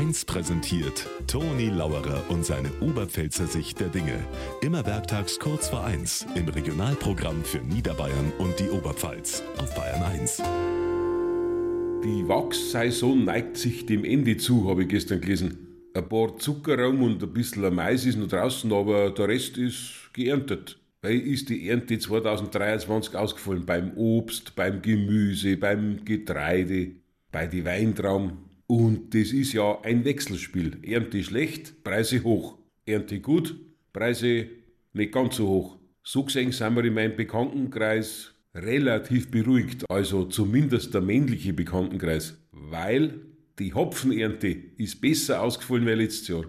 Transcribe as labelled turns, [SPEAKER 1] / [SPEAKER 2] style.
[SPEAKER 1] 1 präsentiert Toni Lauerer und seine Oberpfälzer Sicht der Dinge. Immer werktags kurz vor 1 im Regionalprogramm für Niederbayern und die Oberpfalz auf Bayern 1.
[SPEAKER 2] Die Wachssaison neigt sich dem Ende zu, habe ich gestern gelesen. Ein paar Zuckerraum und ein bisschen Mais ist noch draußen, aber der Rest ist geerntet. Weil ist die Ernte 2023 ausgefallen beim Obst, beim Gemüse, beim Getreide, bei die Weintrauben. Und das ist ja ein Wechselspiel. Ernte schlecht, Preise hoch. Ernte gut, Preise nicht ganz so hoch. So gesehen sind wir in meinem Bekanntenkreis relativ beruhigt, also zumindest der männliche Bekanntenkreis, weil die Hopfenernte ist besser ausgefallen wie letztes Jahr.